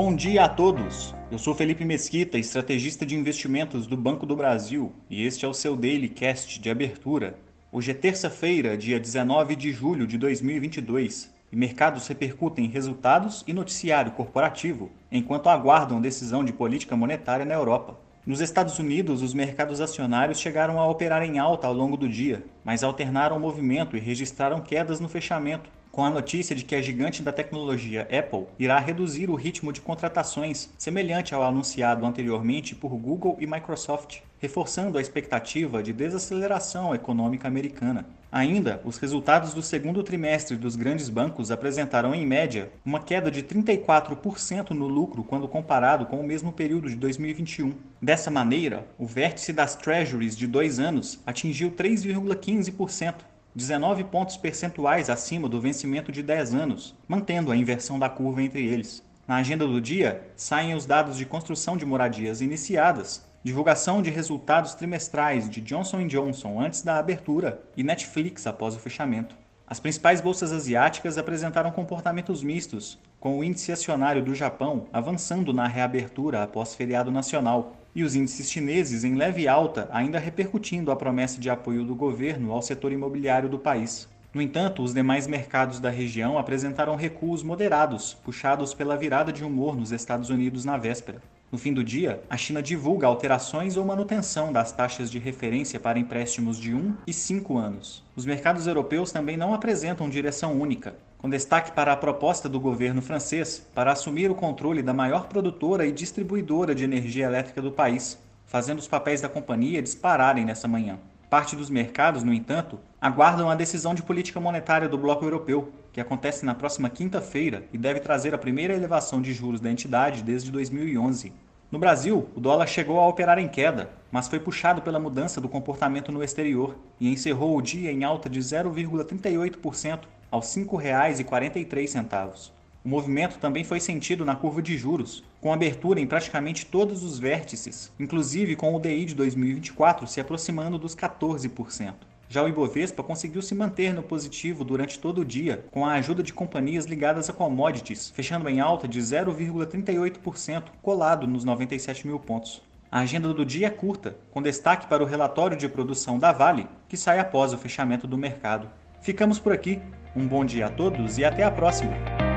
Bom dia a todos. Eu sou Felipe Mesquita, estrategista de investimentos do Banco do Brasil, e este é o seu Daily Cast de abertura. Hoje é terça-feira, dia 19 de julho de 2022, e mercados repercutem resultados e noticiário corporativo enquanto aguardam decisão de política monetária na Europa. Nos Estados Unidos, os mercados acionários chegaram a operar em alta ao longo do dia, mas alternaram o movimento e registraram quedas no fechamento, com a notícia de que a gigante da tecnologia Apple irá reduzir o ritmo de contratações, semelhante ao anunciado anteriormente por Google e Microsoft, reforçando a expectativa de desaceleração econômica americana. Ainda, os resultados do segundo trimestre dos grandes bancos apresentaram, em média, uma queda de 34% no lucro quando comparado com o mesmo período de 2021. Dessa maneira, o vértice das Treasuries de dois anos atingiu 3,15%, 19 pontos percentuais acima do vencimento de 10 anos, mantendo a inversão da curva entre eles. Na agenda do dia, saem os dados de construção de moradias iniciadas, divulgação de resultados trimestrais de Johnson Johnson antes da abertura e Netflix após o fechamento. As principais bolsas asiáticas apresentaram comportamentos mistos, com o índice acionário do Japão avançando na reabertura após feriado nacional, e os índices chineses em leve alta, ainda repercutindo a promessa de apoio do governo ao setor imobiliário do país. No entanto, os demais mercados da região apresentaram recuos moderados, puxados pela virada de humor nos Estados Unidos na véspera. No fim do dia, a China divulga alterações ou manutenção das taxas de referência para empréstimos de 1 e 5 anos. Os mercados europeus também não apresentam direção única, com destaque para a proposta do governo francês para assumir o controle da maior produtora e distribuidora de energia elétrica do país, fazendo os papéis da companhia dispararem nessa manhã. Parte dos mercados, no entanto, aguardam a decisão de política monetária do Bloco Europeu, que acontece na próxima quinta-feira e deve trazer a primeira elevação de juros da entidade desde 2011. No Brasil, o dólar chegou a operar em queda, mas foi puxado pela mudança do comportamento no exterior e encerrou o dia em alta de 0,38% aos R$ 5,43. O movimento também foi sentido na curva de juros, com abertura em praticamente todos os vértices, inclusive com o DI de 2024 se aproximando dos 14%. Já o Ibovespa conseguiu se manter no positivo durante todo o dia, com a ajuda de companhias ligadas a commodities, fechando em alta de 0,38%, colado nos 97 mil pontos. A agenda do dia é curta, com destaque para o relatório de produção da Vale, que sai após o fechamento do mercado. Ficamos por aqui. Um bom dia a todos e até a próxima!